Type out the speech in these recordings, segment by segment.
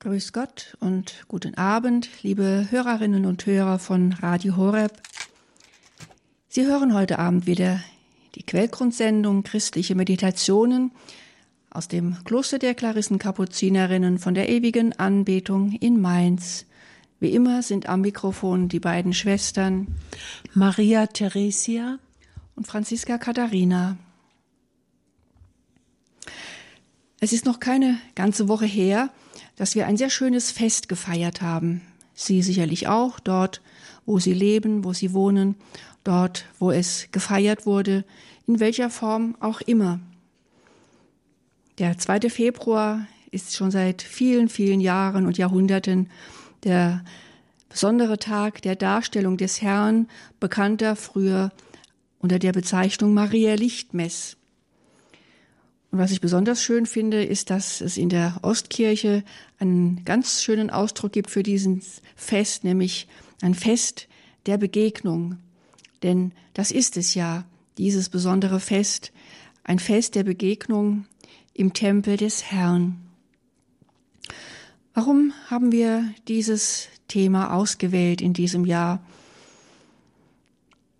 Grüß Gott und guten Abend, liebe Hörerinnen und Hörer von Radio Horeb. Sie hören heute Abend wieder die Quellgrundsendung Christliche Meditationen aus dem Kloster der Klarissenkapuzinerinnen von der ewigen Anbetung in Mainz. Wie immer sind am Mikrofon die beiden Schwestern Maria Theresia und Franziska Katharina. Es ist noch keine ganze Woche her, dass wir ein sehr schönes Fest gefeiert haben. Sie sicherlich auch, dort, wo Sie leben, wo Sie wohnen, dort, wo es gefeiert wurde, in welcher Form auch immer. Der 2. Februar ist schon seit vielen, vielen Jahren und Jahrhunderten der besondere Tag der Darstellung des Herrn, bekannter früher unter der Bezeichnung Maria Lichtmess. Was ich besonders schön finde, ist, dass es in der Ostkirche einen ganz schönen Ausdruck gibt für diesen Fest, nämlich ein Fest der Begegnung. Denn das ist es ja, dieses besondere Fest, ein Fest der Begegnung im Tempel des Herrn. Warum haben wir dieses Thema ausgewählt in diesem Jahr?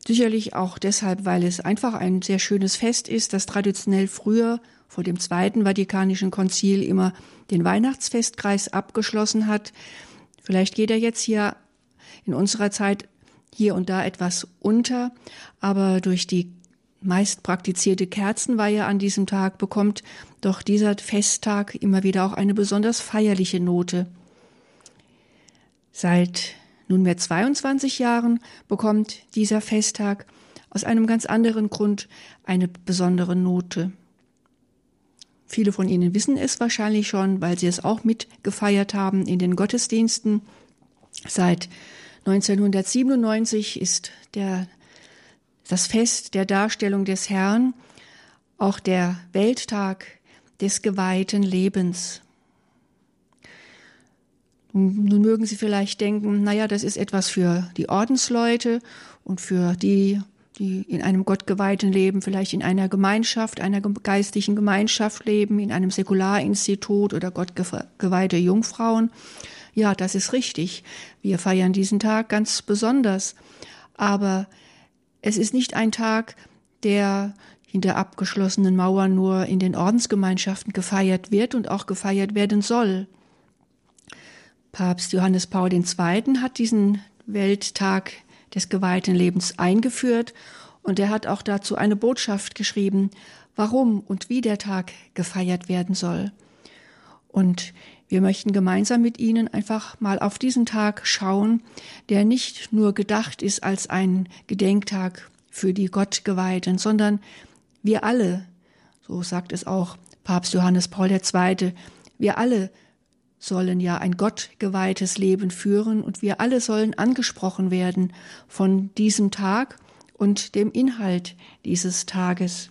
Sicherlich auch deshalb, weil es einfach ein sehr schönes Fest ist, das traditionell früher vor dem Zweiten Vatikanischen Konzil immer den Weihnachtsfestkreis abgeschlossen hat. Vielleicht geht er jetzt hier in unserer Zeit hier und da etwas unter, aber durch die meist praktizierte Kerzenweihe an diesem Tag bekommt doch dieser Festtag immer wieder auch eine besonders feierliche Note. Seit nunmehr 22 Jahren bekommt dieser Festtag aus einem ganz anderen Grund eine besondere Note. Viele von Ihnen wissen es wahrscheinlich schon, weil Sie es auch mitgefeiert haben in den Gottesdiensten. Seit 1997 ist der, das Fest der Darstellung des Herrn auch der Welttag des geweihten Lebens. Nun mögen Sie vielleicht denken, naja, das ist etwas für die Ordensleute und für die die in einem gottgeweihten Leben, vielleicht in einer Gemeinschaft, einer geistlichen Gemeinschaft leben, in einem Säkularinstitut oder gottgeweihte Jungfrauen. Ja, das ist richtig. Wir feiern diesen Tag ganz besonders. Aber es ist nicht ein Tag, der hinter abgeschlossenen Mauern nur in den Ordensgemeinschaften gefeiert wird und auch gefeiert werden soll. Papst Johannes Paul II. hat diesen Welttag des geweihten Lebens eingeführt und er hat auch dazu eine Botschaft geschrieben, warum und wie der Tag gefeiert werden soll. Und wir möchten gemeinsam mit Ihnen einfach mal auf diesen Tag schauen, der nicht nur gedacht ist als ein Gedenktag für die Gottgeweihten, sondern wir alle, so sagt es auch Papst Johannes Paul II., wir alle sollen ja ein gottgeweihtes Leben führen und wir alle sollen angesprochen werden von diesem Tag und dem Inhalt dieses Tages.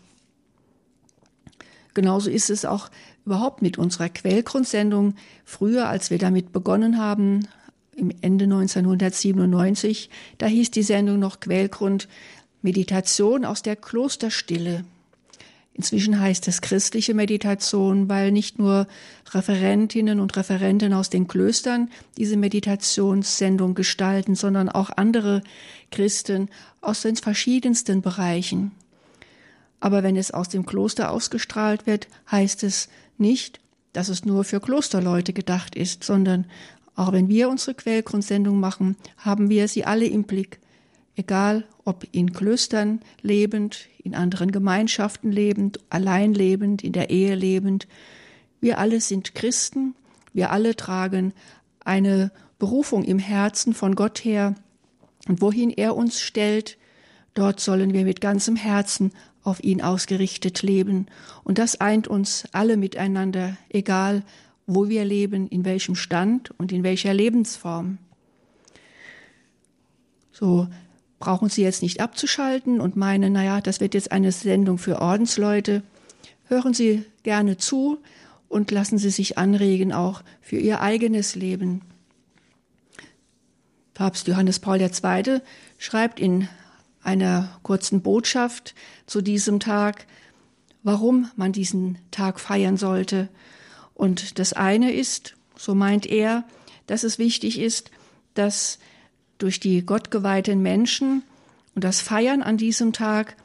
Genauso ist es auch überhaupt mit unserer Quellgrundsendung. Früher, als wir damit begonnen haben, im Ende 1997, da hieß die Sendung noch Quellgrund Meditation aus der Klosterstille. Inzwischen heißt es christliche Meditation, weil nicht nur Referentinnen und Referenten aus den Klöstern diese Meditationssendung gestalten, sondern auch andere Christen aus den verschiedensten Bereichen. Aber wenn es aus dem Kloster ausgestrahlt wird, heißt es nicht, dass es nur für Klosterleute gedacht ist, sondern auch wenn wir unsere Quellgrundsendung machen, haben wir sie alle im Blick, egal ob in Klöstern lebend, in anderen Gemeinschaften lebend, allein lebend, in der Ehe lebend. Wir alle sind Christen, wir alle tragen eine Berufung im Herzen von Gott her, und wohin er uns stellt, dort sollen wir mit ganzem Herzen auf ihn ausgerichtet leben. Und das eint uns alle miteinander, egal wo wir leben, in welchem Stand und in welcher Lebensform. So brauchen Sie jetzt nicht abzuschalten und meinen, naja, das wird jetzt eine Sendung für Ordensleute. Hören Sie gerne zu und lassen Sie sich anregen auch für Ihr eigenes Leben. Papst Johannes Paul II. schreibt in einer kurzen Botschaft zu diesem Tag, warum man diesen Tag feiern sollte. Und das eine ist, so meint er, dass es wichtig ist, dass durch die gottgeweihten Menschen und das Feiern an diesem Tag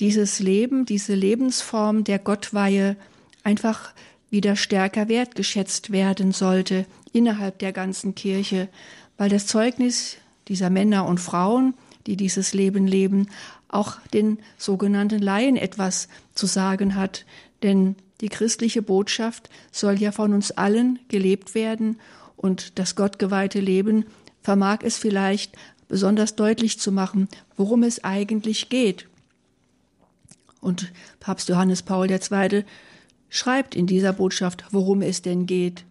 dieses Leben, diese Lebensform der Gottweihe einfach wieder stärker wertgeschätzt werden sollte innerhalb der ganzen Kirche, weil das Zeugnis dieser Männer und Frauen, die dieses Leben leben, auch den sogenannten Laien etwas zu sagen hat, denn die christliche Botschaft soll ja von uns allen gelebt werden und das gottgeweihte Leben vermag es vielleicht besonders deutlich zu machen, worum es eigentlich geht. Und Papst Johannes Paul II. schreibt in dieser Botschaft, worum es denn geht.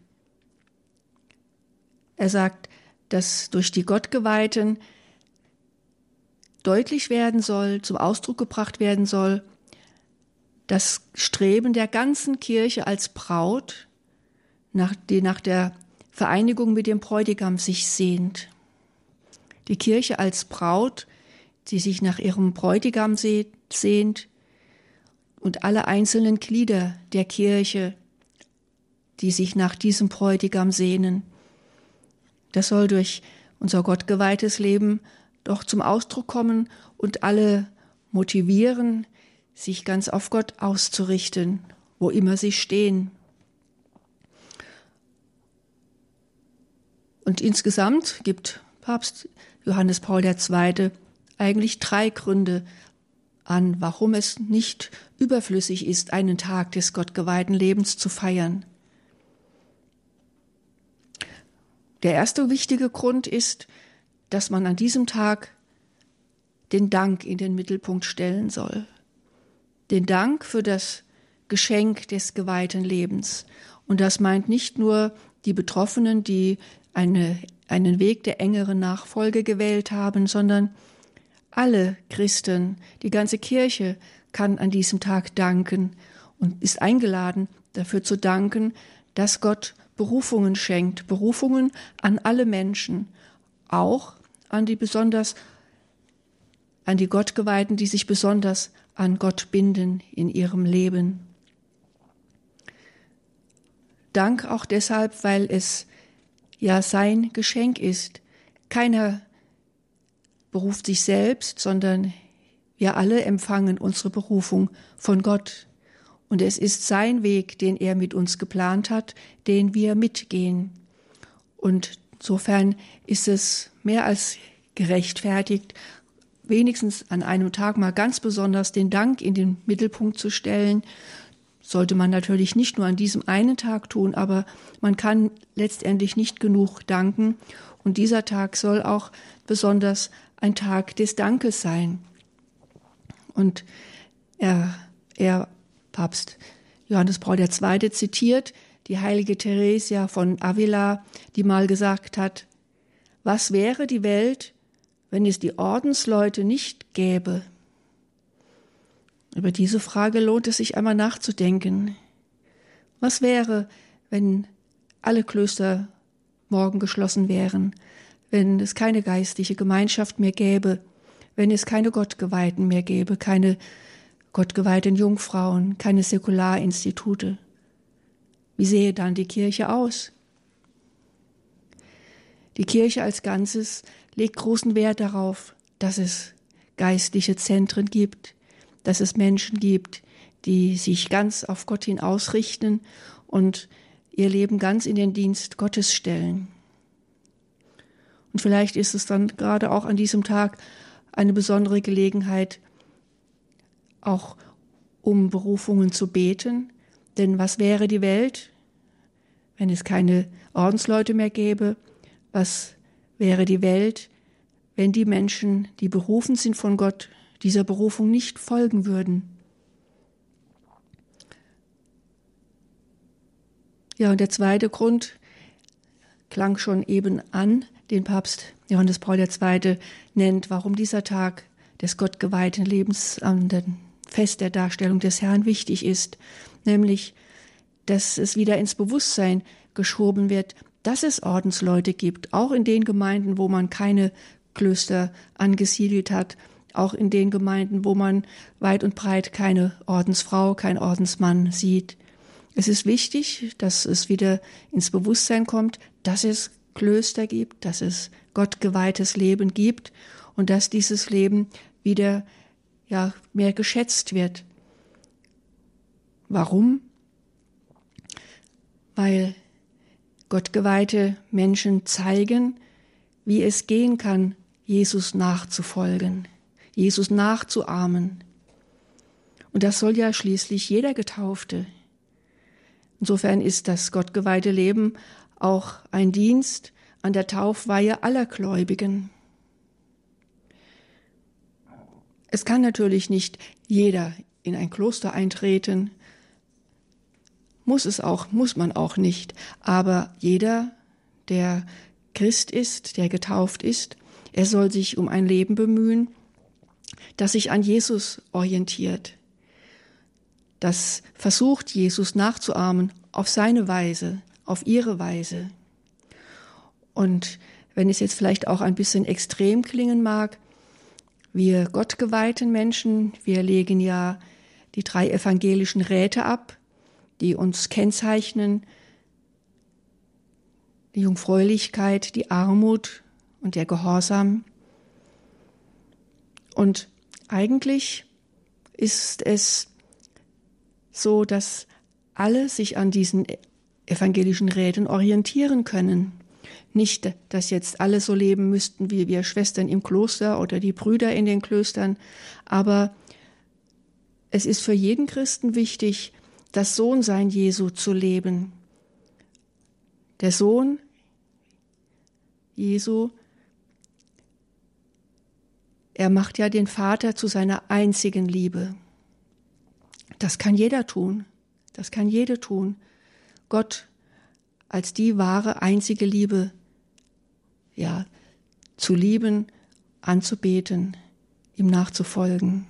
Er sagt, dass durch die Gottgeweihten deutlich werden soll, zum Ausdruck gebracht werden soll, das Streben der ganzen Kirche als Braut, nach, die nach der Vereinigung mit dem Bräutigam sich sehnt. Die Kirche als Braut, die sich nach ihrem Bräutigam sehnt, und alle einzelnen Glieder der Kirche, die sich nach diesem Bräutigam sehnen. Das soll durch unser gottgeweihtes Leben doch zum Ausdruck kommen und alle motivieren, sich ganz auf Gott auszurichten, wo immer sie stehen. Und insgesamt gibt Papst Johannes Paul II. eigentlich drei Gründe an, warum es nicht überflüssig ist, einen Tag des gottgeweihten Lebens zu feiern. Der erste wichtige Grund ist, dass man an diesem Tag den Dank in den Mittelpunkt stellen soll. Den Dank für das Geschenk des geweihten Lebens. Und das meint nicht nur die Betroffenen, die eine, einen Weg der engeren Nachfolge gewählt haben, sondern alle Christen, die ganze Kirche kann an diesem Tag danken und ist eingeladen, dafür zu danken, dass Gott Berufungen schenkt, Berufungen an alle Menschen, auch an die besonders, an die Gottgeweihten, die sich besonders an Gott binden in ihrem Leben. Dank auch deshalb, weil es ja sein Geschenk ist. Keiner beruft sich selbst, sondern wir alle empfangen unsere Berufung von Gott. Und es ist sein Weg, den er mit uns geplant hat, den wir mitgehen. Und insofern ist es mehr als gerechtfertigt, wenigstens an einem Tag mal ganz besonders den Dank in den Mittelpunkt zu stellen. Sollte man natürlich nicht nur an diesem einen Tag tun, aber man kann letztendlich nicht genug danken. Und dieser Tag soll auch besonders ein Tag des Dankes sein. Und er, er Papst Johannes Paul II. zitiert die heilige Theresia von Avila, die mal gesagt hat, was wäre die Welt, wenn es die Ordensleute nicht gäbe? Über diese Frage lohnt es sich einmal nachzudenken. Was wäre, wenn alle Klöster morgen geschlossen wären, wenn es keine geistliche Gemeinschaft mehr gäbe, wenn es keine Gottgeweihten mehr gäbe, keine gottgeweihten Jungfrauen, keine Säkularinstitute? Wie sähe dann die Kirche aus? Die Kirche als Ganzes legt großen Wert darauf, dass es geistliche Zentren gibt, dass es Menschen gibt, die sich ganz auf Gott hin ausrichten und ihr Leben ganz in den Dienst Gottes stellen. Und vielleicht ist es dann gerade auch an diesem Tag eine besondere Gelegenheit, auch um Berufungen zu beten. Denn was wäre die Welt, wenn es keine Ordensleute mehr gäbe? Was wäre die Welt, wenn die Menschen, die berufen sind von Gott, dieser Berufung nicht folgen würden? Ja, und der zweite Grund klang schon eben an, den Papst Johannes Paul II. nennt, warum dieser Tag des gottgeweihten Lebens dem Fest der Darstellung des Herrn wichtig ist, nämlich, dass es wieder ins Bewusstsein geschoben wird, dass es Ordensleute gibt, auch in den Gemeinden, wo man keine Klöster angesiedelt hat, auch in den Gemeinden, wo man weit und breit keine Ordensfrau, kein Ordensmann sieht. Es ist wichtig, dass es wieder ins Bewusstsein kommt, dass es Klöster gibt, dass es gottgeweihtes Leben gibt und dass dieses Leben wieder ja mehr geschätzt wird. Warum? Weil gottgeweihte Menschen zeigen, wie es gehen kann, Jesus nachzufolgen, Jesus nachzuahmen. Und das soll ja schließlich jeder Getaufte. Insofern ist das gottgeweihte Leben auch ein Dienst an der Taufweihe aller Gläubigen. Es kann natürlich nicht jeder in ein Kloster eintreten, muss es auch, muss man auch nicht, aber jeder, der Christ ist, der getauft ist, er soll sich um ein Leben bemühen, das sich an Jesus orientiert, das versucht, Jesus nachzuahmen auf seine Weise, auf ihre Weise. Und wenn es jetzt vielleicht auch ein bisschen extrem klingen mag, wir gottgeweihten Menschen, wir legen ja die drei evangelischen Räte ab, die uns kennzeichnen, die Jungfräulichkeit, die Armut und der Gehorsam. Und eigentlich ist es so, dass alle sich an diesen evangelischen Räten orientieren können. Nicht, dass jetzt alle so leben müssten wie wir Schwestern im Kloster oder die Brüder in den Klöstern, aber es ist für jeden Christen wichtig, das Sohnsein Jesu zu leben. Der Sohn Jesu, er macht ja den Vater zu seiner einzigen Liebe. Das kann jeder tun. Das kann jede tun. Gott als die wahre einzige Liebe ja, zu lieben, anzubeten, ihm nachzufolgen.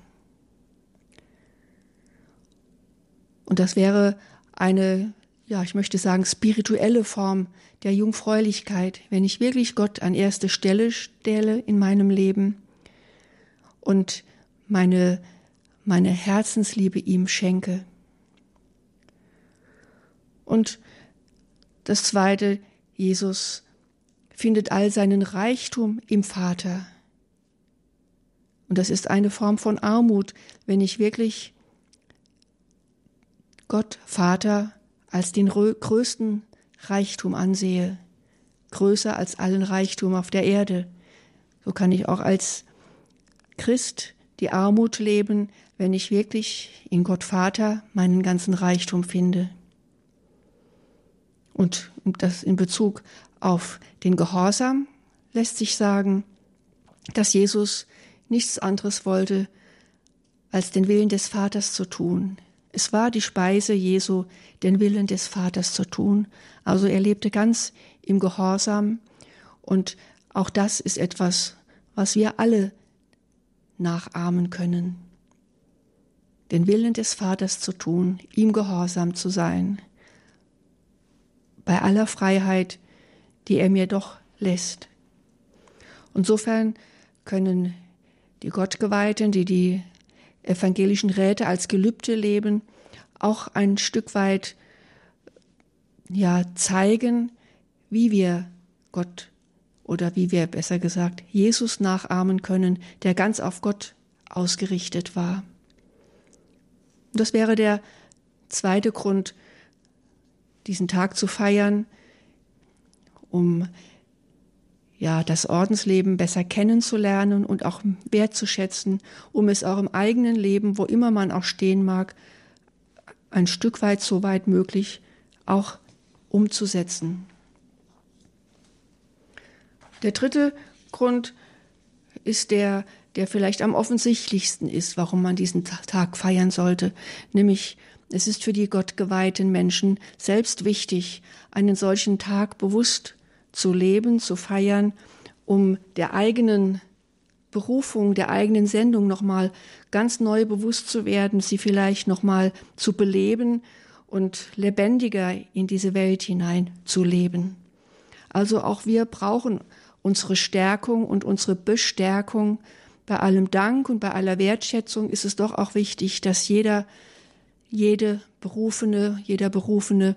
Und das wäre eine, ja, ich möchte sagen, spirituelle Form der Jungfräulichkeit, wenn ich wirklich Gott an erste Stelle stelle in meinem Leben und meine, meine Herzensliebe ihm schenke. Und das zweite, Jesus findet all seinen Reichtum im Vater. Und das ist eine Form von Armut, wenn ich wirklich Gott, Vater, als den größten Reichtum ansehe, größer als allen Reichtum auf der Erde. So kann ich auch als Christ die Armut leben, wenn ich wirklich in Gott Vater meinen ganzen Reichtum finde. Und das in Bezug auf den Gehorsam lässt sich sagen, dass Jesus nichts anderes wollte, als den Willen des Vaters zu tun. Es war die Speise Jesu, den Willen des Vaters zu tun. Also er lebte ganz im Gehorsam. Und auch das ist etwas, was wir alle nachahmen können. Den Willen des Vaters zu tun, ihm gehorsam zu sein. Bei aller Freiheit, die er mir doch lässt. Insofern können die Gottgeweihten, die die evangelischen Räte als Gelübde leben, auch ein Stück weit ja zeigen, wie wir Gott oder wie wir besser gesagt Jesus nachahmen können, der ganz auf Gott ausgerichtet war. Das wäre der zweite Grund, diesen Tag zu feiern, um ja, das Ordensleben besser kennenzulernen und auch wertzuschätzen, um es auch im eigenen Leben, wo immer man auch stehen mag, ein Stück weit so weit möglich auch umzusetzen. Der dritte Grund ist der, der vielleicht am offensichtlichsten ist, warum man diesen Tag feiern sollte, nämlich es ist für die gottgeweihten Menschen selbst wichtig, einen solchen Tag bewusst zu leben, zu feiern, um der eigenen Berufung, der eigenen Sendung nochmal ganz neu bewusst zu werden, sie vielleicht nochmal zu beleben und lebendiger in diese Welt hinein zu leben. Also auch wir brauchen unsere Stärkung und unsere Bestärkung. Bei allem Dank und bei aller Wertschätzung ist es doch auch wichtig, dass jeder jede Berufene, jeder Berufene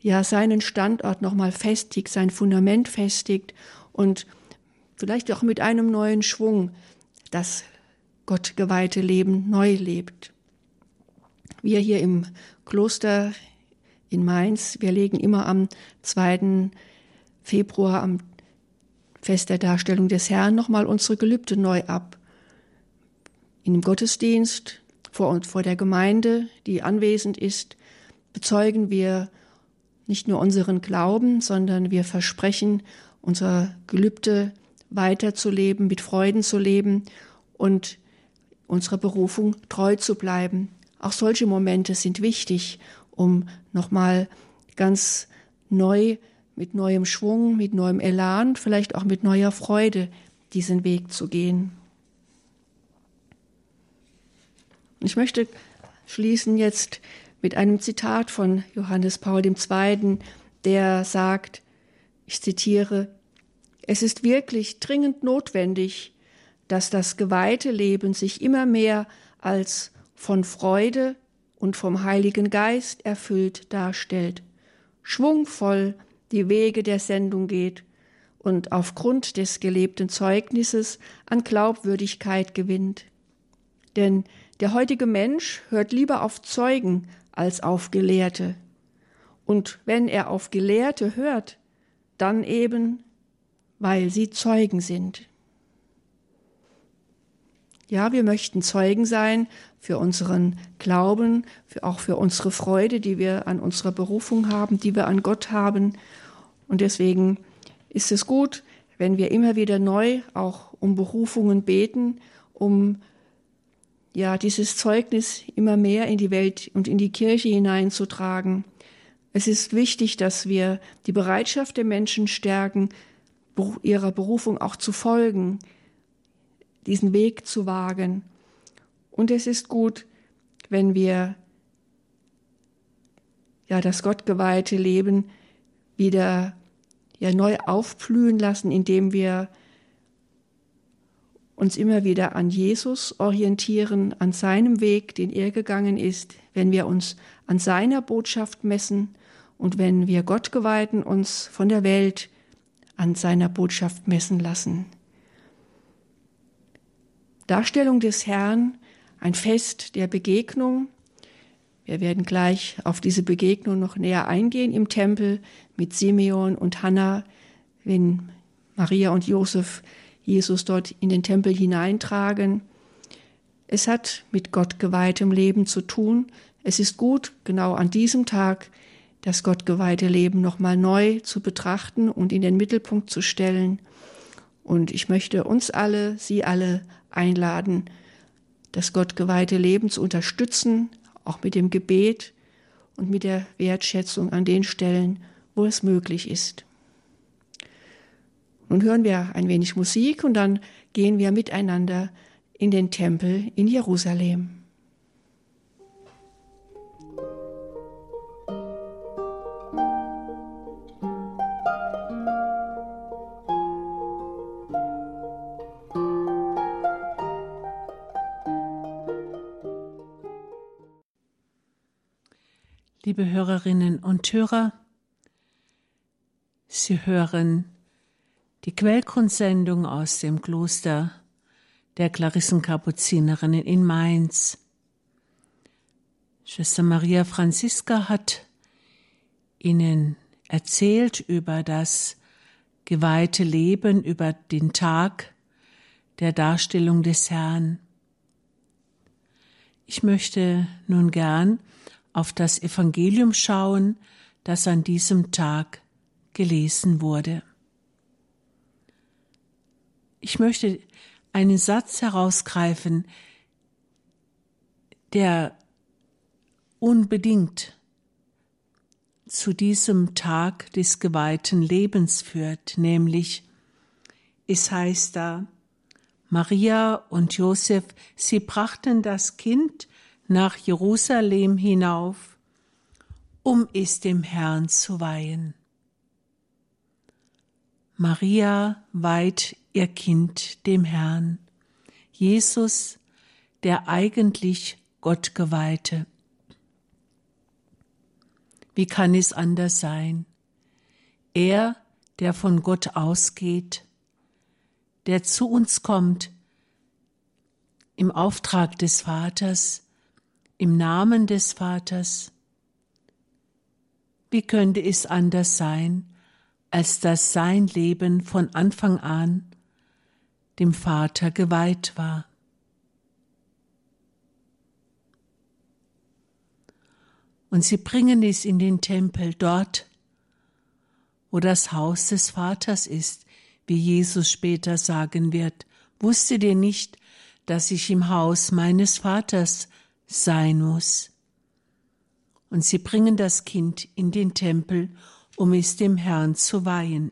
ja seinen Standort nochmal festigt, sein Fundament festigt und vielleicht auch mit einem neuen Schwung das gottgeweihte Leben neu lebt. Wir hier im Kloster in Mainz, wir legen immer am 2. Februar, am Fest der Darstellung des Herrn, nochmal unsere Gelübde neu ab. In dem Gottesdienst vor, und vor der Gemeinde, die anwesend ist, bezeugen wir nicht nur unseren Glauben, sondern wir versprechen, unser Gelübde weiterzuleben, mit Freuden zu leben und unserer Berufung treu zu bleiben. Auch solche Momente sind wichtig, um nochmal ganz neu, mit neuem Schwung, mit neuem Elan, vielleicht auch mit neuer Freude diesen Weg zu gehen. Ich möchte schließen jetzt mit einem Zitat von Johannes Paul II., der sagt, ich zitiere, es ist wirklich dringend notwendig, dass das geweihte Leben sich immer mehr als von Freude und vom Heiligen Geist erfüllt darstellt, schwungvoll die Wege der Sendung geht und aufgrund des gelebten Zeugnisses an Glaubwürdigkeit gewinnt. Denn der heutige Mensch hört lieber auf Zeugen als auf Gelehrte. Und wenn er auf Gelehrte hört, dann eben, weil sie Zeugen sind. Ja, wir möchten Zeugen sein für unseren Glauben, für, auch für unsere Freude, die wir an unserer Berufung haben, die wir an Gott haben. Und deswegen ist es gut, wenn wir immer wieder neu auch um Berufungen beten, um ja, dieses Zeugnis immer mehr in die Welt und in die Kirche hineinzutragen. Es ist wichtig, dass wir die Bereitschaft der Menschen stärken, ihrer Berufung auch zu folgen, diesen Weg zu wagen. Und es ist gut, wenn wir ja das gottgeweihte Leben wieder ja neu aufblühen lassen, indem wir uns immer wieder an Jesus orientieren, an seinem Weg, den er gegangen ist, wenn wir uns an seiner Botschaft messen und wenn wir Gottgeweihten uns von der Welt an seiner Botschaft messen lassen. Darstellung des Herrn, ein Fest der Begegnung. Wir werden gleich auf diese Begegnung noch näher eingehen im Tempel mit Simeon und Hannah, wenn Maria und Josef Jesus dort in den Tempel hineintragen. Es hat mit Gott geweihtem Leben zu tun. Es ist gut, genau an diesem Tag das gottgeweihte Leben nochmal neu zu betrachten und in den Mittelpunkt zu stellen. Und ich möchte uns alle, Sie alle einladen, das gottgeweihte Leben zu unterstützen, auch mit dem Gebet und mit der Wertschätzung an den Stellen, wo es möglich ist. Nun hören wir ein wenig Musik und dann gehen wir miteinander in den Tempel in Jerusalem. Liebe Hörerinnen und Hörer, Sie hören die Quellgrundsendung aus dem Kloster der Klarissenkapuzinerinnen in Mainz. Schwester Maria Franziska hat Ihnen erzählt über das geweihte Leben, über den Tag der Darstellung des Herrn. Ich möchte nun gern auf das Evangelium schauen, das an diesem Tag gelesen wurde. Ich möchte einen Satz herausgreifen, der unbedingt zu diesem Tag des geweihten Lebens führt, nämlich es heißt da, Maria und Josef, sie brachten das Kind nach Jerusalem hinauf, um es dem Herrn zu weihen. Maria weiht ihr Kind dem Herrn, Jesus, der eigentlich Gott geweihte. Wie kann es anders sein? Er, der von Gott ausgeht, der zu uns kommt, im Auftrag des Vaters, im Namen des Vaters. Wie könnte es anders sein, als dass sein Leben von Anfang an dem Vater geweiht war? Und sie bringen es in den Tempel dort, wo das Haus des Vaters ist, wie Jesus später sagen wird. Wusstet ihr nicht, dass ich im Haus meines Vaters sein muss? Und sie bringen das Kind in den Tempel, um es dem Herrn zu weihen.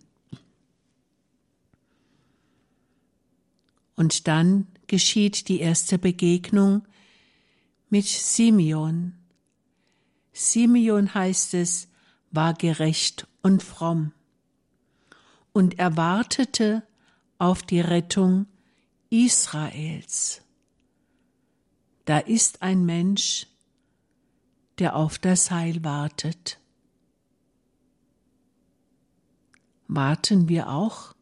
Und dann geschieht die erste Begegnung mit Simeon. Simeon heißt es, war gerecht und fromm und erwartete auf die Rettung Israels. Da ist ein Mensch, der auf das Heil wartet. Warten wir auch?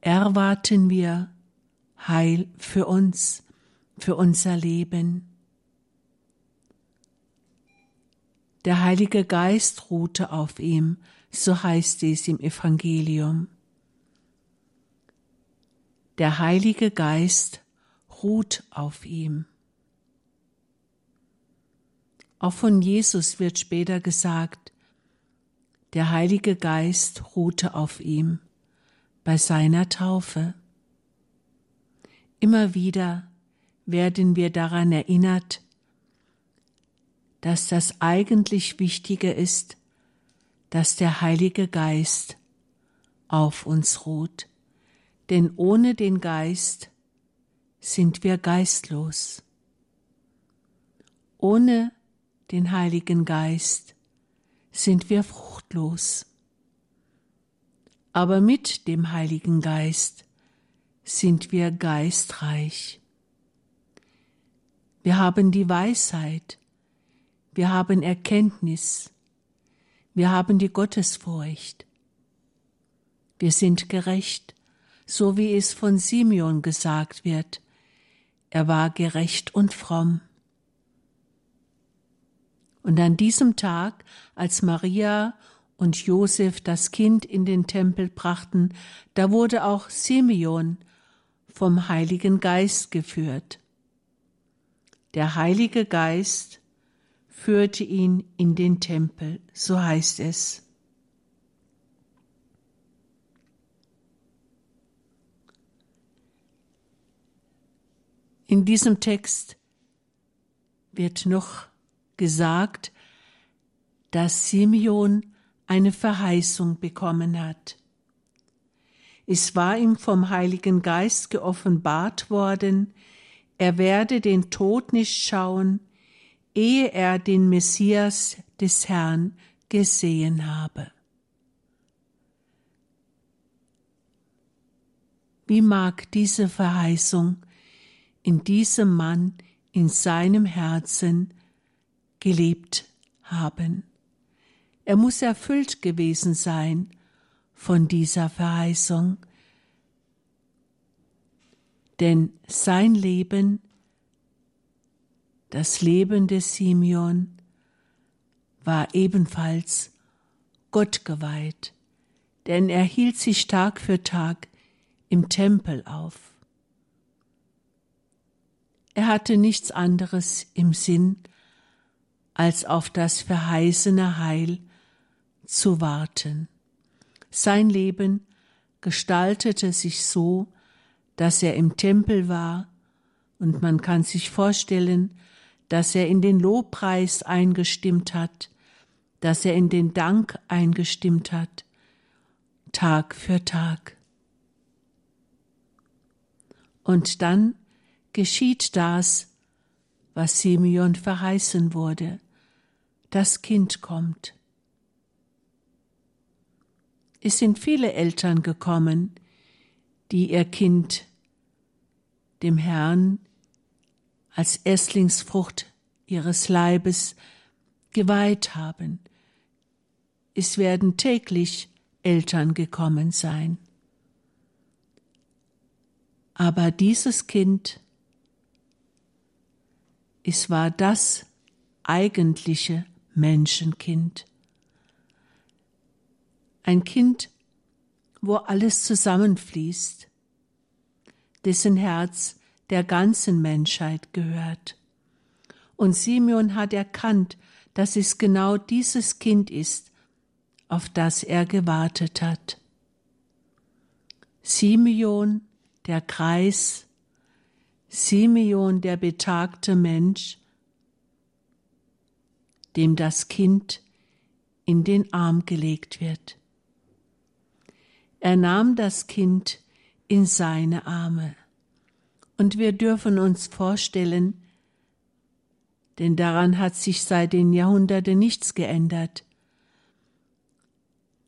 Erwarten wir Heil für uns, für unser Leben? Der Heilige Geist ruhte auf ihm, so heißt es im Evangelium. Der Heilige Geist ruht auf ihm. Auch von Jesus wird später gesagt, der Heilige Geist ruhte auf ihm bei seiner Taufe. Immer wieder werden wir daran erinnert, dass das eigentlich Wichtige ist, dass der Heilige Geist auf uns ruht, denn ohne den Geist sind wir geistlos. Ohne den Heiligen Geist sind wir fruchtlos. Aber mit dem Heiligen Geist sind wir geistreich. Wir haben die Weisheit, wir haben Erkenntnis. Wir haben die Gottesfurcht. Wir sind gerecht, so wie es von Simeon gesagt wird. Er war gerecht und fromm. Und an diesem Tag, als Maria und Josef das Kind in den Tempel brachten, da wurde auch Simeon vom Heiligen Geist geführt. Der Heilige Geist führte ihn in den Tempel, so heißt es. In diesem Text wird noch gesagt, dass Simeon eine Verheißung bekommen hat. Es war ihm vom Heiligen Geist geoffenbart worden, er werde den Tod nicht schauen, ehe er den Messias des Herrn gesehen habe. Wie mag diese Verheißung in diesem Mann in seinem Herzen gelebt haben? Er muss erfüllt gewesen sein von dieser Verheißung, denn sein Leben das Leben des Simeon war ebenfalls Gott geweiht, denn er hielt sich Tag für Tag im Tempel auf. Er hatte nichts anderes im Sinn, als auf das verheißene Heil zu warten. Sein Leben gestaltete sich so, dass er im Tempel war, und man kann sich vorstellen, dass er in den Lobpreis eingestimmt hat, dass er in den Dank eingestimmt hat, Tag für Tag. Und dann geschieht das, was Simeon verheißen wurde. Das Kind kommt. Es sind viele Eltern gekommen, die ihr Kind dem Herrn als Erstlingsfrucht ihres Leibes geweiht haben, es werden täglich Eltern gekommen sein. Aber dieses Kind, es war das eigentliche Menschenkind. Ein Kind, wo alles zusammenfließt, dessen Herz der ganzen Menschheit gehört. Und Simeon hat erkannt, dass es genau dieses Kind ist, auf das er gewartet hat. Simeon, der Kreis, Simeon, der betagte Mensch, dem das Kind in den Arm gelegt wird. Er nahm das Kind in seine Arme. Und wir dürfen uns vorstellen, denn daran hat sich seit den Jahrhunderten nichts geändert,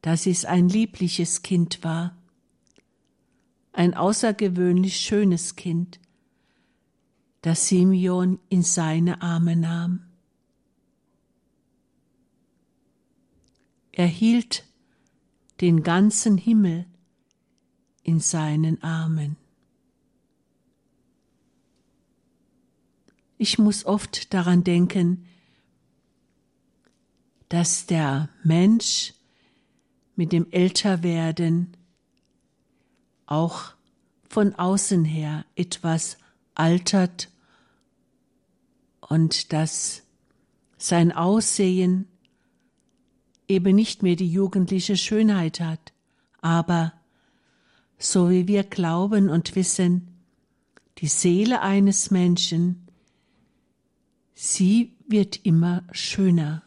dass es ein liebliches Kind war, ein außergewöhnlich schönes Kind, das Simeon in seine Arme nahm. Er hielt den ganzen Himmel in seinen Armen. Ich muss oft daran denken, dass der Mensch mit dem Älterwerden auch von außen her etwas altert und dass sein Aussehen eben nicht mehr die jugendliche Schönheit hat, aber so wie wir glauben und wissen, die Seele eines Menschen, sie wird immer schöner.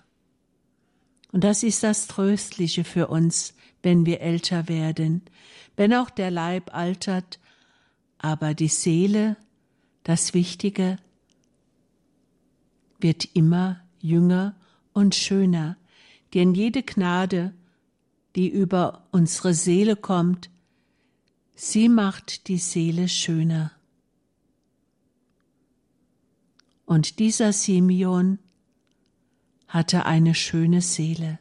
Und das ist das Tröstliche für uns, wenn wir älter werden, wenn auch der Leib altert, aber die Seele, das Wichtige, wird immer jünger und schöner, denn jede Gnade, die über unsere Seele kommt, sie macht die Seele schöner. Und dieser Simeon hatte eine schöne Seele,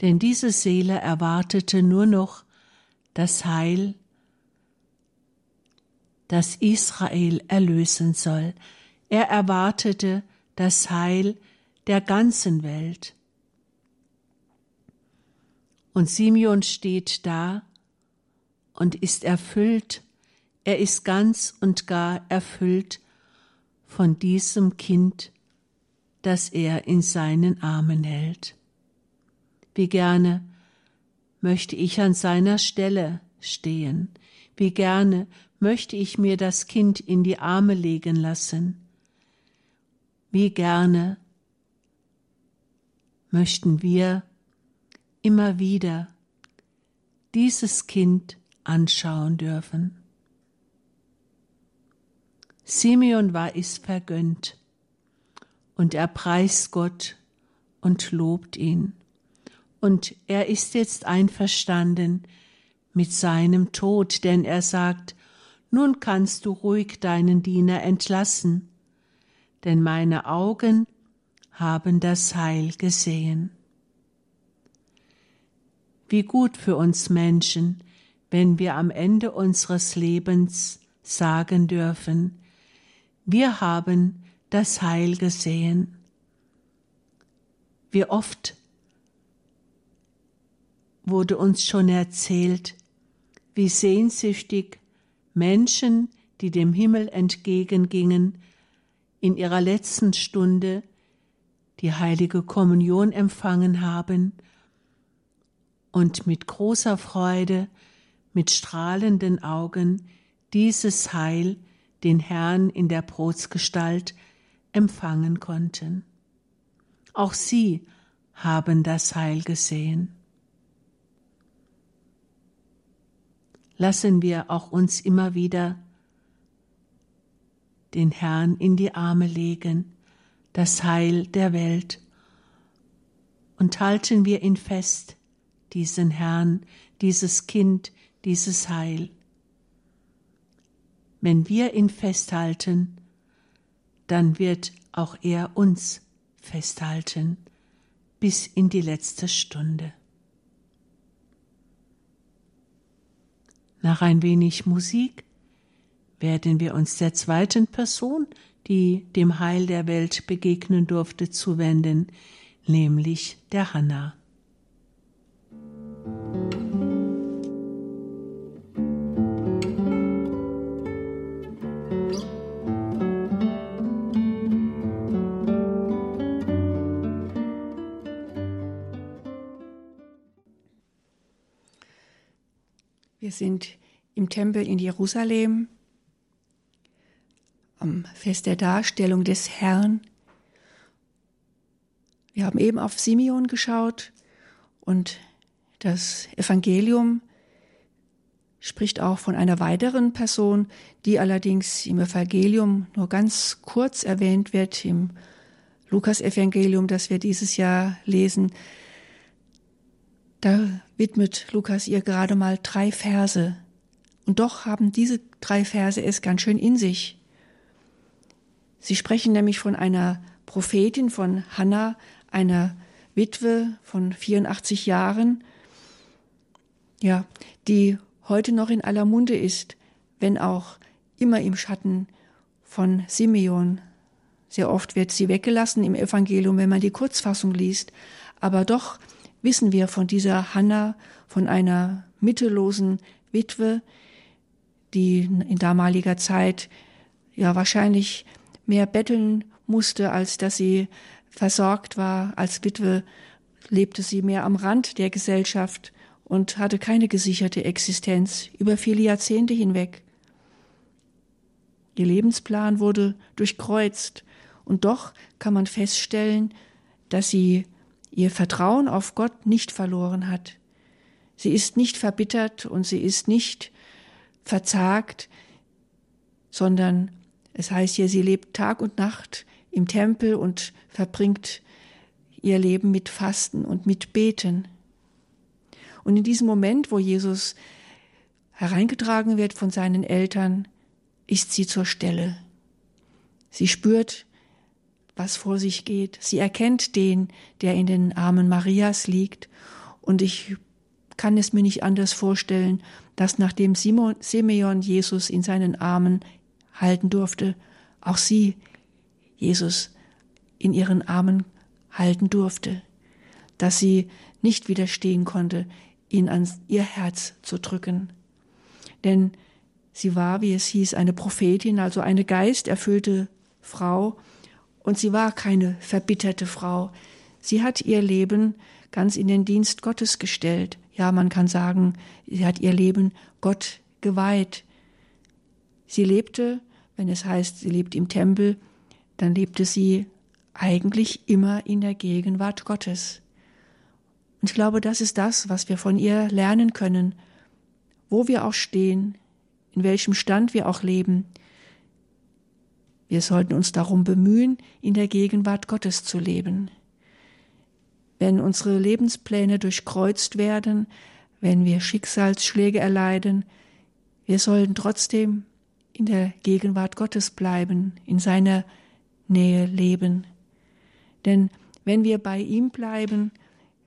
denn diese Seele erwartete nur noch das Heil, das Israel erlösen soll. Er erwartete das Heil der ganzen Welt. Und Simeon steht da und ist erfüllt, er ist ganz und gar erfüllt von diesem Kind, das er in seinen Armen hält. Wie gerne möchte ich an seiner Stelle stehen, wie gerne möchte ich mir das Kind in die Arme legen lassen, wie gerne möchten wir immer wieder dieses Kind anschauen dürfen. Simeon war es vergönnt und er preist Gott und lobt ihn. Und er ist jetzt einverstanden mit seinem Tod, denn er sagt, nun kannst du ruhig deinen Diener entlassen, denn meine Augen haben das Heil gesehen. Wie gut für uns Menschen, wenn wir am Ende unseres Lebens sagen dürfen, wir haben das Heil gesehen. Wie oft wurde uns schon erzählt, wie sehnsüchtig Menschen, die dem Himmel entgegengingen, in ihrer letzten Stunde die heilige Kommunion empfangen haben und mit großer Freude mit strahlenden Augen dieses Heil, den Herrn in der Brotsgestalt, empfangen konnten. Auch sie haben das Heil gesehen. Lassen wir auch uns immer wieder den Herrn in die Arme legen, das Heil der Welt, und halten wir ihn fest, diesen Herrn, dieses Kind, dieses Heil. Wenn wir ihn festhalten, dann wird auch er uns festhalten, bis in die letzte Stunde. Nach ein wenig Musik werden wir uns der zweiten Person, die dem Heil der Welt begegnen durfte, zuwenden, nämlich der Hannah. Wir sind im Tempel in Jerusalem am Fest der Darstellung des Herrn. Wir haben eben auf Simeon geschaut und das Evangelium spricht auch von einer weiteren Person, die allerdings im Evangelium nur ganz kurz erwähnt wird, im Lukas-Evangelium, das wir dieses Jahr lesen. Da widmet Lukas ihr gerade mal drei Verse. Und doch haben diese drei Verse es ganz schön in sich. Sie sprechen nämlich von einer Prophetin von Hannah, einer Witwe von 84 Jahren, ja, die heute noch in aller Munde ist, wenn auch immer im Schatten von Simeon. Sehr oft wird sie weggelassen im Evangelium, wenn man die Kurzfassung liest, aber doch wissen wir von dieser Hanna, von einer mittellosen Witwe, die in damaliger Zeit ja wahrscheinlich mehr betteln musste, als dass sie versorgt war. Als Witwe lebte sie mehr am Rand der Gesellschaft und hatte keine gesicherte Existenz über viele Jahrzehnte hinweg. Ihr Lebensplan wurde durchkreuzt, und doch kann man feststellen, dass sie ihr Vertrauen auf Gott nicht verloren hat. Sie ist nicht verbittert und sie ist nicht verzagt, sondern es heißt hier, sie lebt Tag und Nacht im Tempel und verbringt ihr Leben mit Fasten und mit Beten. Und in diesem Moment, wo Jesus hereingetragen wird von seinen Eltern, ist sie zur Stelle. Sie spürt, was vor sich geht. Sie erkennt den, der in den Armen Marias liegt. Und ich kann es mir nicht anders vorstellen, dass nachdem Simon, Simeon Jesus in seinen Armen halten durfte, auch sie Jesus in ihren Armen halten durfte, dass sie nicht widerstehen konnte, ihn an ihr Herz zu drücken. Denn sie war, wie es hieß, eine Prophetin, also eine geisterfüllte Frau, und sie war keine verbitterte Frau. Sie hat ihr Leben ganz in den Dienst Gottes gestellt. Ja, man kann sagen, sie hat ihr Leben Gott geweiht. Sie lebte, wenn es heißt, sie lebt im Tempel, dann lebte sie eigentlich immer in der Gegenwart Gottes. Und ich glaube, das ist das, was wir von ihr lernen können, wo wir auch stehen, in welchem Stand wir auch leben. Wir sollten uns darum bemühen, in der Gegenwart Gottes zu leben. Wenn unsere Lebenspläne durchkreuzt werden, wenn wir Schicksalsschläge erleiden, wir sollen trotzdem in der Gegenwart Gottes bleiben, in seiner Nähe leben. Denn wenn wir bei ihm bleiben,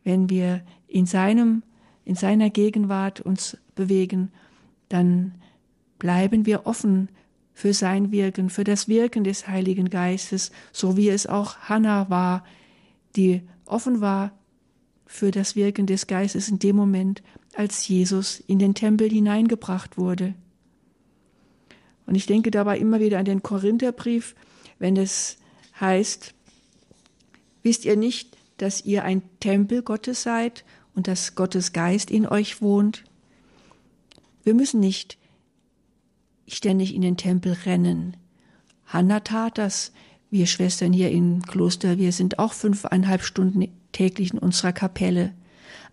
wenn wir in seinem, in seiner Gegenwart uns bewegen, dann bleiben wir offen für sein Wirken, für das Wirken des Heiligen Geistes, so wie es auch Hannah war, die offen war für das Wirken des Geistes in dem Moment, als Jesus in den Tempel hineingebracht wurde. Und ich denke dabei immer wieder an den Korintherbrief, wenn es heißt, wisst ihr nicht, dass ihr ein Tempel Gottes seid und dass Gottes Geist in euch wohnt? Wir müssen nicht ständig in den Tempel rennen. Hanna tat das. Wir Schwestern hier im Kloster, wir sind auch fünfeinhalb Stunden täglich in unserer Kapelle.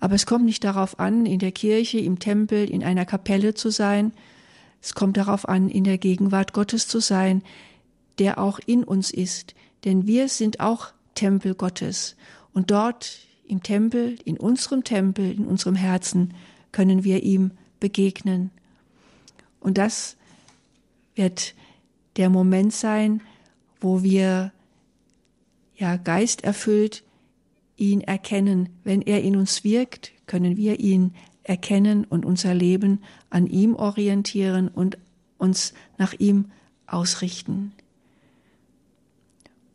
Aber es kommt nicht darauf an, in der Kirche, im Tempel, in einer Kapelle zu sein. Es kommt darauf an, in der Gegenwart Gottes zu sein, der auch in uns ist. Denn wir sind auch Tempel Gottes. Und dort im Tempel, in unserem Tempel, in unserem Herzen, können wir ihm begegnen. Und das wird der Moment sein, wo wir ja geisterfüllt ihn erkennen. Wenn er in uns wirkt, können wir ihn erkennen und unser Leben an ihm orientieren und uns nach ihm ausrichten.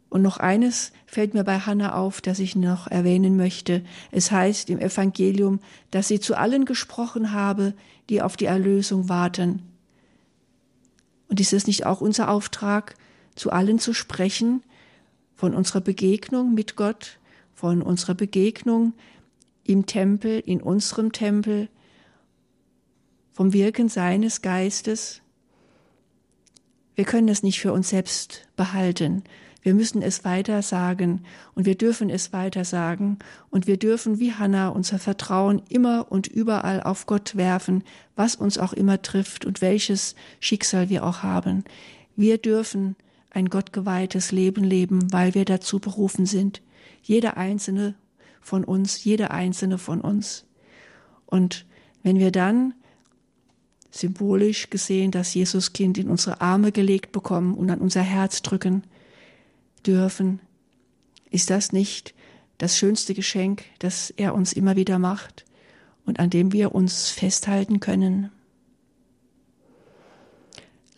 Und noch eines fällt mir bei Hannah auf, das ich noch erwähnen möchte. Es heißt im Evangelium, dass sie zu allen gesprochen habe, die auf die Erlösung warten. Und ist es nicht auch unser Auftrag, zu allen zu sprechen, von unserer Begegnung mit Gott, von unserer Begegnung im Tempel, in unserem Tempel, vom Wirken seines Geistes. Wir können es nicht für uns selbst behalten. Wir müssen es weiter sagen und wir dürfen es weiter sagen und wir dürfen wie Hannah unser Vertrauen immer und überall auf Gott werfen, was uns auch immer trifft und welches Schicksal wir auch haben. Wir dürfen ein gottgeweihtes Leben leben, weil wir dazu berufen sind. Jeder einzelne von uns, jede einzelne von uns. Und wenn wir dann symbolisch gesehen das Jesuskind in unsere Arme gelegt bekommen und an unser Herz drücken dürfen, ist das nicht das schönste Geschenk, das er uns immer wieder macht und an dem wir uns festhalten können?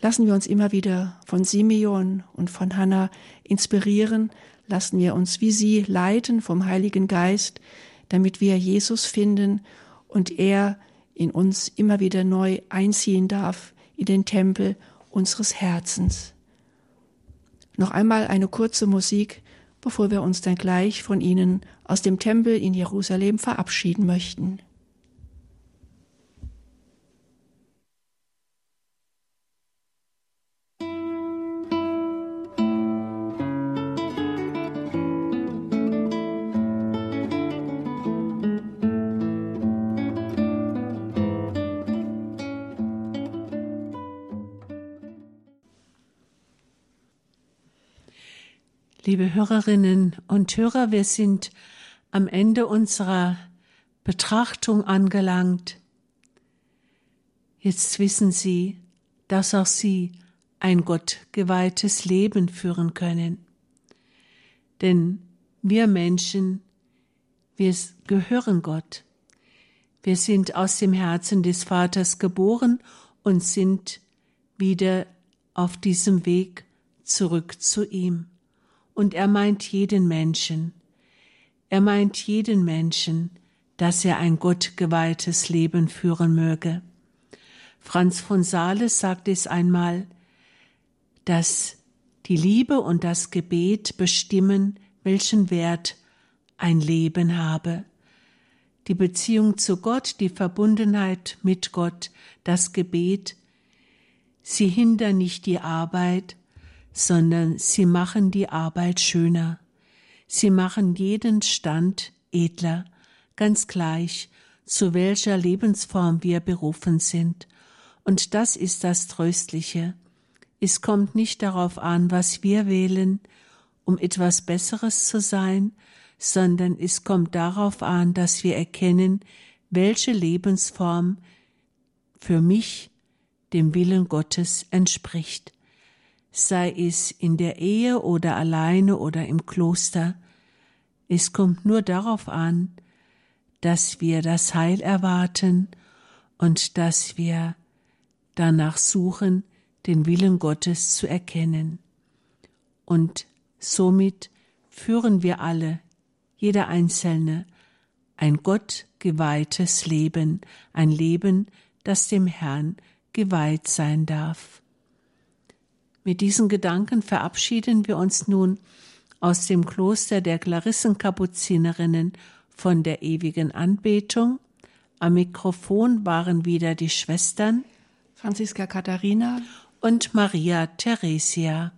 Lassen wir uns immer wieder von Simeon und von Hannah inspirieren, lassen wir uns wie sie leiten vom Heiligen Geist, damit wir Jesus finden und er in uns immer wieder neu einziehen darf in den Tempel unseres Herzens. Noch einmal eine kurze Musik, bevor wir uns dann gleich von Ihnen aus dem Tempel in Jerusalem verabschieden möchten. Liebe Hörerinnen und Hörer, wir sind am Ende unserer Betrachtung angelangt. Jetzt wissen Sie, dass auch Sie ein gottgeweihtes Leben führen können. Denn wir Menschen, wir gehören Gott. Wir sind aus dem Herzen des Vaters geboren und sind wieder auf diesem Weg zurück zu ihm. Und er meint jeden Menschen. Er meint jeden Menschen, dass er ein gottgeweihtes Leben führen möge. Franz von Sales sagt es einmal, dass die Liebe und das Gebet bestimmen, welchen Wert ein Leben habe. Die Beziehung zu Gott, die Verbundenheit mit Gott, das Gebet, sie hindern nicht die Arbeit, sondern sie machen die Arbeit schöner. Sie machen jeden Stand edler, ganz gleich, zu welcher Lebensform wir berufen sind. Und das ist das Tröstliche. Es kommt nicht darauf an, was wir wählen, um etwas Besseres zu sein, sondern es kommt darauf an, dass wir erkennen, welche Lebensform für mich dem Willen Gottes entspricht sei es in der Ehe oder alleine oder im Kloster. Es kommt nur darauf an, dass wir das Heil erwarten und dass wir danach suchen, den Willen Gottes zu erkennen. Und somit führen wir alle, jeder Einzelne, ein Gott geweihtes Leben, ein Leben, das dem Herrn geweiht sein darf. Mit diesen Gedanken verabschieden wir uns nun aus dem Kloster der Klarissenkapuzinerinnen von der ewigen Anbetung. Am Mikrofon waren wieder die Schwestern Franziska Katharina und Maria Theresia.